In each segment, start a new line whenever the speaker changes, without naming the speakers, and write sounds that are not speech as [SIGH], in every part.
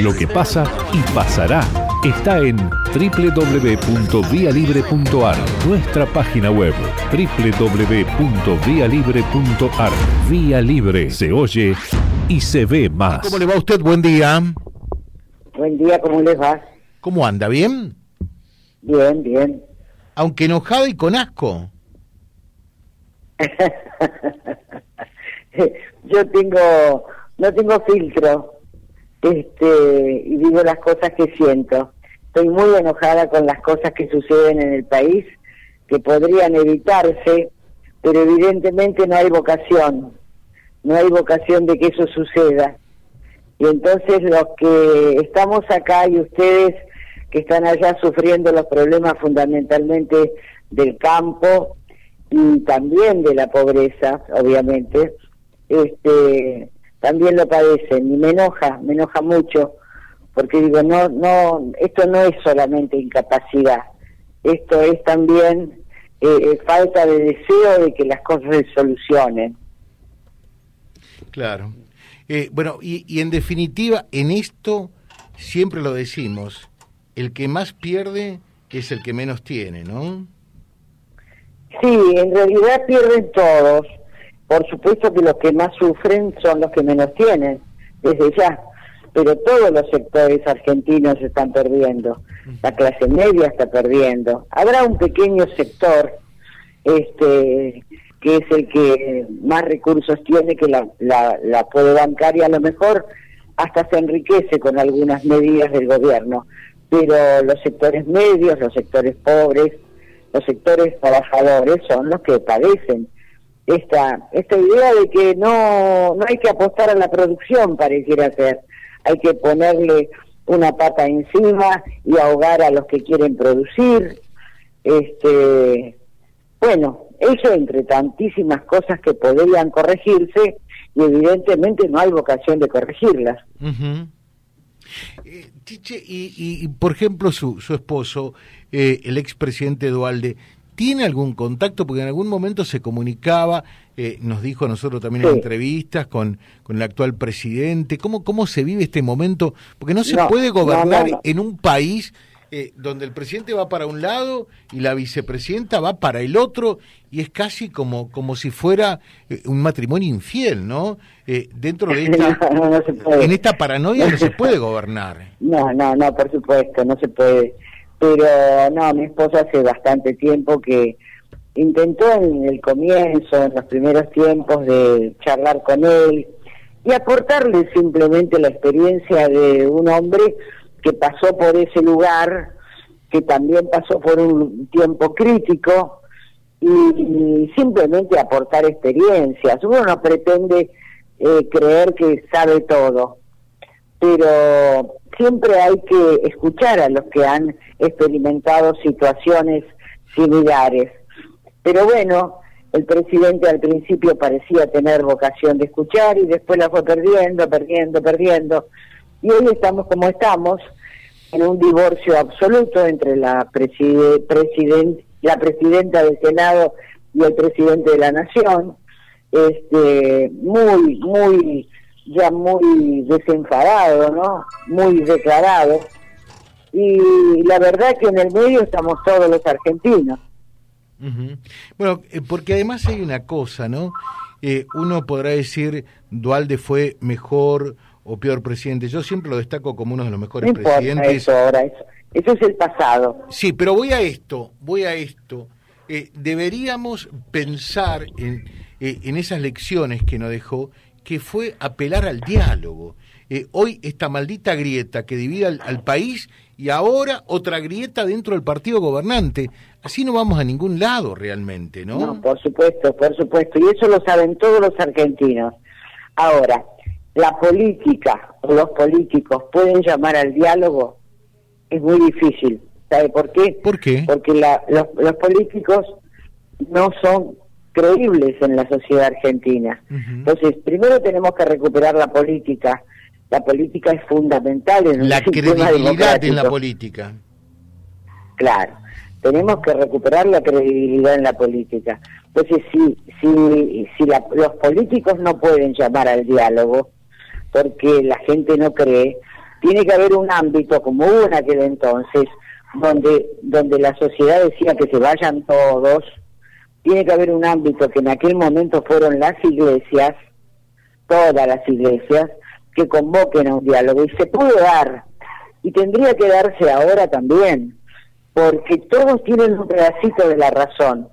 Lo que pasa y pasará está en www.vialibre.ar, nuestra página web www.vialibre.ar. Vía Libre se oye y se ve más.
¿Cómo le va a usted? Buen día.
Buen día, ¿cómo les va?
¿Cómo anda? ¿Bien?
Bien, bien.
Aunque enojado y con asco. [LAUGHS]
Yo tengo, no tengo filtro, este, y digo las cosas que siento. Estoy muy enojada con las cosas que suceden en el país, que podrían evitarse, pero evidentemente no hay vocación, no hay vocación de que eso suceda. Y entonces los que estamos acá y ustedes que están allá sufriendo los problemas fundamentalmente del campo y también de la pobreza, obviamente, este, también lo padecen y me enoja, me enoja mucho, porque digo, no, no, esto no es solamente incapacidad, esto es también eh, eh, falta de deseo de que las cosas se solucionen.
Claro. Eh, bueno, y, y en definitiva, en esto siempre lo decimos, el que más pierde es el que menos tiene, ¿no?
Sí, en realidad pierden todos. Por supuesto que los que más sufren son los que menos tienen, desde ya. Pero todos los sectores argentinos están perdiendo. La clase media está perdiendo. Habrá un pequeño sector este que es el que más recursos tiene, que la, la, la puede bancar y a lo mejor hasta se enriquece con algunas medidas del gobierno. Pero los sectores medios, los sectores pobres, los sectores trabajadores son los que padecen esta esta idea de que no no hay que apostar a la producción pareciera ser hay que ponerle una pata encima y ahogar a los que quieren producir. Este bueno eso entre tantísimas cosas que podrían corregirse y evidentemente no hay vocación de corregirlas.
Eh, Chiche, y, y, por ejemplo su, su esposo, eh, el expresidente Dualde, ¿tiene algún contacto? Porque en algún momento se comunicaba, eh, nos dijo a nosotros también en entrevistas con, con el actual presidente. ¿Cómo, ¿Cómo se vive este momento? Porque no se puede gobernar en un país eh, donde el presidente va para un lado y la vicepresidenta va para el otro y es casi como como si fuera eh, un matrimonio infiel, ¿no? Eh, dentro de [LAUGHS] esta en esta paranoia no se puede gobernar. [LAUGHS]
No, no, no, por supuesto, no se puede. Pero no, mi esposa hace bastante tiempo que intentó en el comienzo, en los primeros tiempos de charlar con él y aportarle simplemente la experiencia de un hombre que pasó por ese lugar, que también pasó por un tiempo crítico, y, simplemente aportar experiencias. Uno no pretende eh, creer que sabe todo, pero siempre hay que escuchar a los que han experimentado situaciones similares. Pero bueno, el presidente al principio parecía tener vocación de escuchar y después la fue perdiendo, perdiendo, perdiendo y hoy estamos como estamos, en un divorcio absoluto entre la, president la presidenta del Senado y el presidente de la Nación, este, muy, muy, ya muy desenfadado, ¿no? Muy declarado. Y la verdad que en el medio estamos todos los argentinos.
Bueno, eh, porque además hay una cosa, ¿no? Eh, uno podrá decir, Dualde fue mejor o peor presidente. Yo siempre lo destaco como uno de los mejores presidentes.
Eso ahora, eso, eso es el pasado.
Sí, pero voy a esto, voy a esto. Eh, deberíamos pensar en, eh, en esas lecciones que nos dejó, que fue apelar al diálogo. Eh, hoy esta maldita grieta que divide al, al, país y ahora otra grieta dentro del partido gobernante. Así no vamos a ningún lado realmente, ¿no?
No, por supuesto, por supuesto. Y eso lo saben todos los argentinos. Ahora, la política o los políticos pueden llamar al diálogo, es muy difícil. ¿Sabe por qué?
¿Por qué?
Porque la, los, los, políticos no son creíbles en la sociedad argentina. Uh -huh. Entonces, primero tenemos que recuperar la política. La política es fundamental en
la credibilidad en la política.
Claro, tenemos que recuperar la credibilidad en la política. Entonces, si, si, si la, los políticos no pueden llamar al diálogo, porque la gente no cree, Tiene que haber un ámbito como hubo en aquel entonces, donde, donde la sociedad decía que se vayan todos, tiene que haber un ámbito que en aquel momento fueron las iglesias, todas las iglesias, que convoquen a un diálogo y se pudo dar y tendría que darse ahora también, porque todos tienen un pedacito de la razón.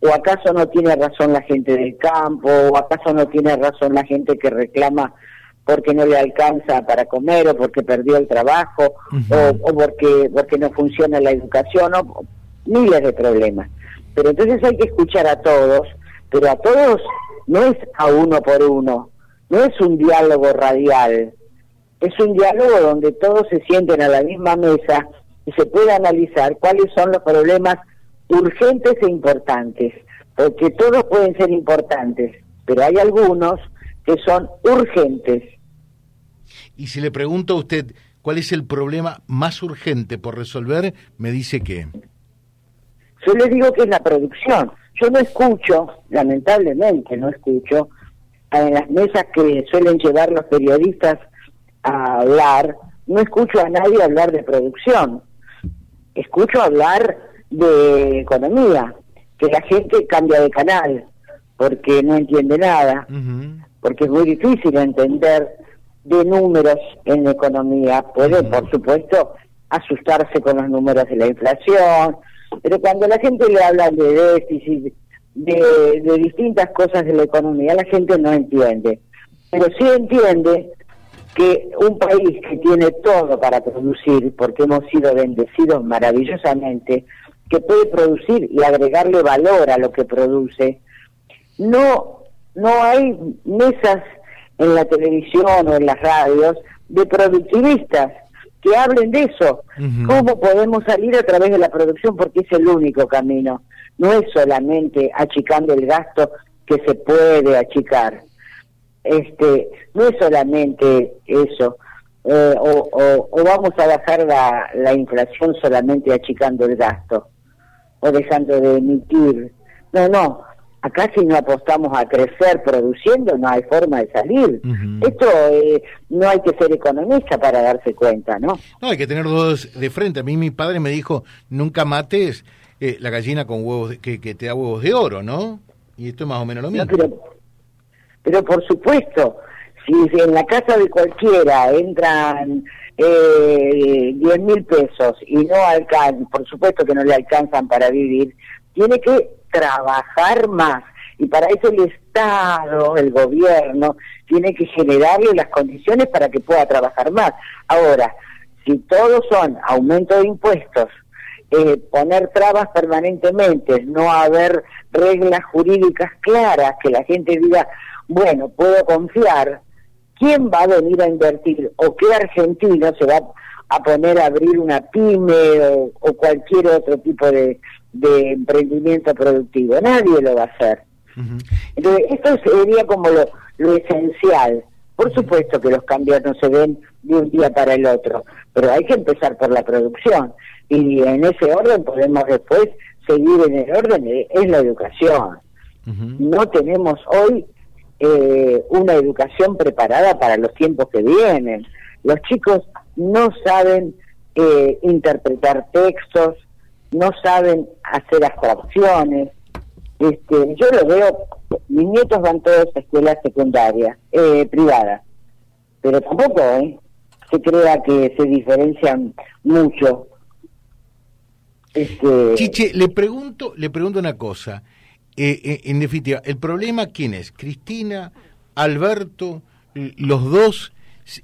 ¿O acaso no tiene razón la gente del campo? ¿O acaso no tiene razón la gente que reclama porque no le alcanza para comer o porque perdió el trabajo o, porque, porque no funciona la educación? O, miles de problemas. Pero entonces hay que escuchar a todos, pero a todos no es a uno por uno, no es un diálogo radial, es un diálogo donde todos se sienten a la misma mesa y se puede analizar cuáles son los problemas urgentes e importantes, porque todos pueden ser importantes, pero hay algunos que son urgentes.
Y si le pregunto a usted cuál es el problema más urgente por resolver, me dice que...
Yo le digo que es la producción. Yo no escucho, lamentablemente no escucho, en las mesas que suelen llevar los periodistas a hablar, no escucho a nadie hablar de producción, escucho hablar de economía, que la gente cambia de canal porque no entiende nada, porque es muy difícil entender de números en la economía. Puede, por supuesto, asustarse con los números de la inflación, pero cuando la gente le habla de déficit, de, de distintas cosas de la economía, la gente no entiende. Pero sí entiende que un país que tiene todo para producir, porque hemos sido bendecidos maravillosamente, que puede producir y agregarle valor a lo que produce, no, no hay mesas en la televisión o en las radios de productivistas que hablen de eso. ¿Cómo podemos salir a través de la producción? Porque es el único camino. No es solamente achicando el gasto que se puede achicar este no es solamente eso eh, o, o, vamos a bajar la, la inflación solamente achicando el gasto o dejando de emitir no no acá si no apostamos a crecer produciendo no hay forma de salir. Esto eh, no hay que ser economista para darse cuenta no
no hay que tener dos de frente. A mí mi padre me dijo nunca mates eh, la gallina con huevos que, que te da huevos de oro no y esto es más o menos lo mismo.
pero por supuesto, si en la casa de cualquiera entran eh, 10 mil pesos y no alcanzan, por supuesto que no le alcanzan para vivir, tiene que trabajar más. Y para eso el Estado, el gobierno, tiene que generarle las condiciones para que pueda trabajar más. Ahora, si todos son aumento de impuestos, eh, poner trabas permanentemente, no haber reglas jurídicas claras, que la gente diga, bueno, puedo confiar, ¿quién va a venir a invertir o qué argentino se va a poner a abrir una pyme o, cualquier otro tipo de, emprendimiento productivo? Nadie lo va a hacer. Entonces, esto sería como lo, esencial. Por supuesto que los cambios no se ven de un día para el otro, pero hay que empezar por la producción y en ese orden podemos después seguir en el orden, es la educación. No tenemos hoy eh, una educación preparada para los tiempos que vienen. Los chicos no saben eh, interpretar textos, no saben hacer abstracciones. Este, yo lo veo, mis nietos van todos a escuelas secundarias, eh, privadas, pero tampoco ¿eh? se crea que se diferencian mucho.
Este... Chiche, le pregunto, le pregunto una cosa. Eh, eh, en definitiva, ¿el problema quién es? ¿Cristina? ¿Alberto? ¿Los dos?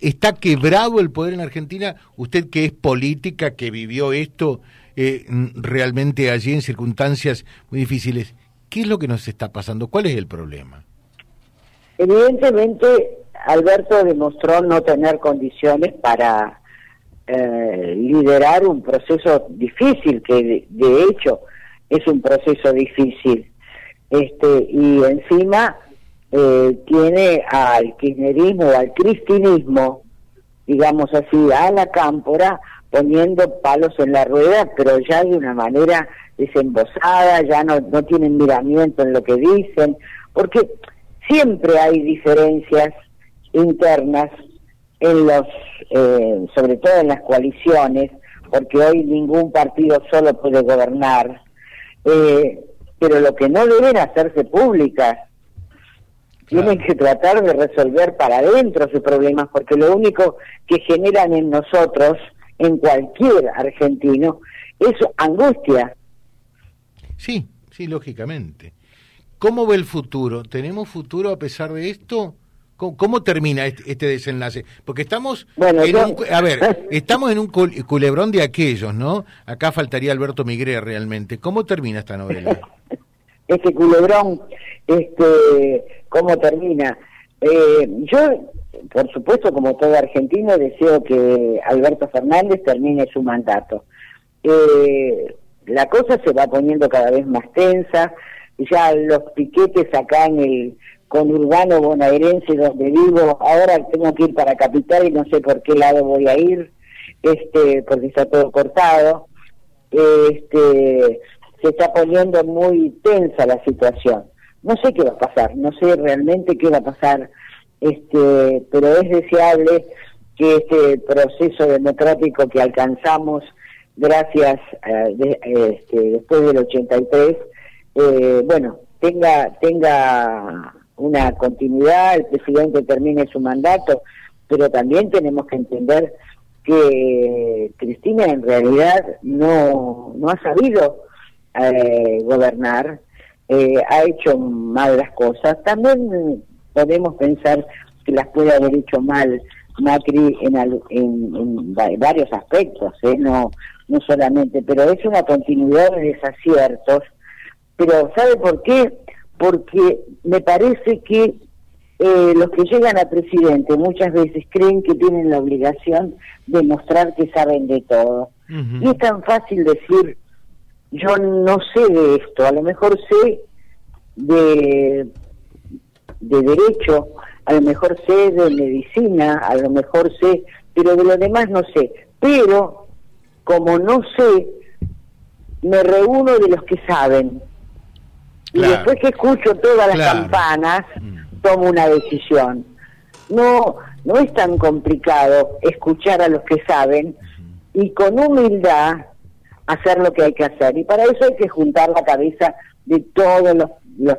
¿Está quebrado el poder en Argentina? Usted que es política, que vivió esto eh, realmente allí en circunstancias muy difíciles, ¿qué es lo que nos está pasando? ¿Cuál es el problema?
Evidentemente, Alberto demostró no tener condiciones para liderar un proceso difícil, que de hecho es un proceso difícil este y encima eh, tiene al kirchnerismo al cristinismo, digamos así, a la cámpora poniendo palos en la rueda, pero ya de una manera desembosada, ya no, no tienen miramiento en lo que dicen, porque siempre hay diferencias internas en los, eh, sobre todo en las coaliciones, porque hoy ningún partido solo puede gobernar, eh, pero lo que no deben hacerse públicas, tienen que tratar de resolver para adentro sus problemas, porque lo único que generan en nosotros, en cualquier argentino, es angustia.
Sí, sí, lógicamente. ¿Cómo ve el futuro? ¿Tenemos futuro a pesar de esto? ¿Cómo, termina este, este, desenlace? Porque estamos bueno, en un, a ver, [LAUGHS] estamos en un culebrón de aquellos, ¿no? Acá faltaría Alberto Migré realmente. ¿Cómo termina esta novela? [LAUGHS]
este culebrón, este, ¿cómo termina? Eh, yo, por supuesto, como todo argentino, deseo que Alberto Fernández termine su mandato. Eh, la cosa se va poniendo cada vez más tensa, ya los piquetes acá en el con Urbano bonaerense donde vivo, ahora tengo que ir para Capital y no sé por qué lado voy a ir, este, porque está todo cortado, este, se está poniendo muy tensa la situación. No sé qué va a pasar, no sé realmente qué va a pasar, este, pero es deseable que este proceso democrático que alcanzamos gracias eh, este, después del 83, eh, bueno, tenga tenga una continuidad, el presidente termine su mandato, pero también tenemos que entender que Cristina en realidad no, no ha sabido eh, gobernar, eh, ha hecho mal las cosas. También podemos pensar que las puede haber hecho mal Macri en, en, varios aspectos, ¿eh? no, no solamente, pero es una continuidad de desaciertos. Pero ¿sabe por qué? porque me parece que eh, los que llegan a presidente muchas veces creen que tienen la obligación de mostrar que saben de todo. Y es tan fácil decir, yo no sé de esto, a lo mejor sé de, de derecho, a lo mejor sé de medicina, a lo mejor sé, pero de lo demás no sé. Pero como no sé, me reúno de los que saben y después que escucho todas las campanas, mm. tomo una decisión. No, no es tan complicado escuchar a los que saben y con humildad hacer lo que hay que hacer. Y para eso hay que juntar la cabeza de todos los, los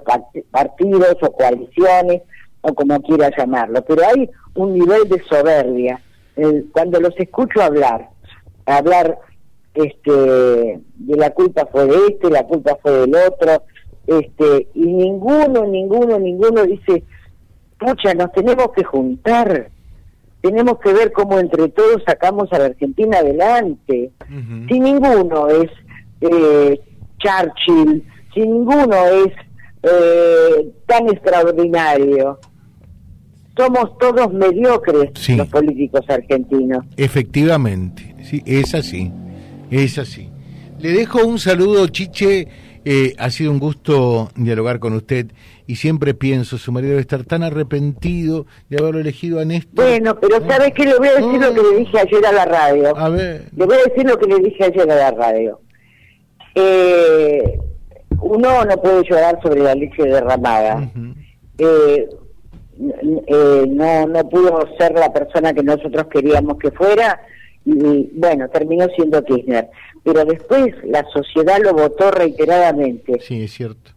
partidos o coaliciones o como quiera llamarlo. Pero hay un nivel de soberbia. cuando los escucho hablar, hablar este de la culpa fue de este, la culpa fue del otro, este y ninguno, ninguno, ninguno dice, pucha, nos tenemos que juntar, tenemos que ver cómo entre todos sacamos a la Argentina adelante. Si ninguno es eh, Churchill, si ninguno es eh, tan extraordinario, somos todos mediocres los políticos argentinos.
Efectivamente, sí, es así, es así. Le dejo un saludo, Chiche, eh, ha sido un gusto dialogar con usted y siempre pienso, su marido debe estar tan arrepentido de haberlo elegido a Néstor.
Bueno, pero ¿sabes ¿sabe qué? Le voy a decir lo que le dije ayer a la radio.
A ver.
Le voy a decir lo que le dije ayer a la radio. Eh, uno no puede llorar sobre la leche derramada. Eh, no, no pudo ser la persona que nosotros queríamos que fuera y bueno, terminó siendo Kirchner pero después la sociedad lo votó reiteradamente.
Sí, es cierto.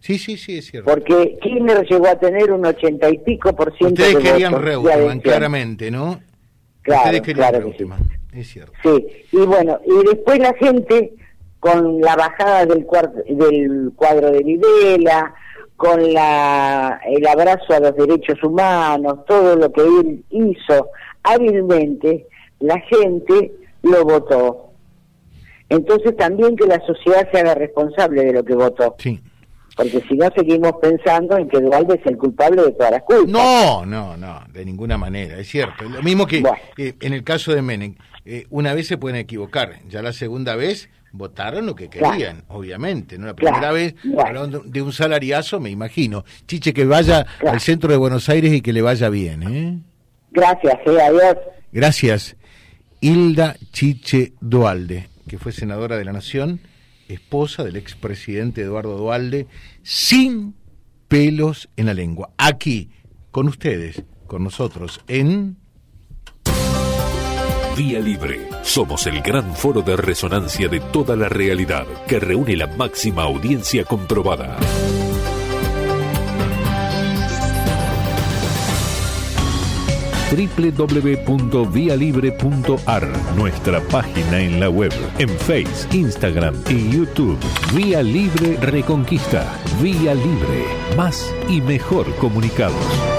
Sí, sí, sí, es cierto.
Porque Kirchner llegó a tener un ochenta y pico por ciento
Ustedes querían Reutemann, claramente, ¿no?
Claro, claro que
sí. es cierto.
Sí, y bueno, y después la gente, con la bajada del, del cuadro de Videla, con la, el abrazo a los derechos humanos, todo lo que él hizo hábilmente, la gente lo votó. Entonces también que la sociedad se haga responsable de lo que votó.
Sí.
Porque si no seguimos pensando en que Dualde es el culpable de todas las culpas.
No, no, no, de ninguna manera, es cierto. Lo mismo que eh, en el caso de Menem, eh, una vez se pueden equivocar, ya la segunda vez votaron lo que querían, obviamente. ¿no? La primera vez hablaron de un salariazo, me imagino. Chiche, que vaya al centro de Buenos Aires y que le vaya bien. ¿eh?
Gracias, eh, adiós.
Gracias. Hilda Chiche Dualde que fue senadora de la Nación, esposa del expresidente Eduardo Dualde, sin pelos en la lengua. Aquí, con ustedes, con nosotros, en
Vía Libre. Somos el gran foro de resonancia de toda la realidad que reúne la máxima audiencia comprobada. www.vialibre.ar, nuestra página en la web, en Face, Instagram y YouTube. Vía Libre Reconquista. Vía Libre. Más y mejor comunicados.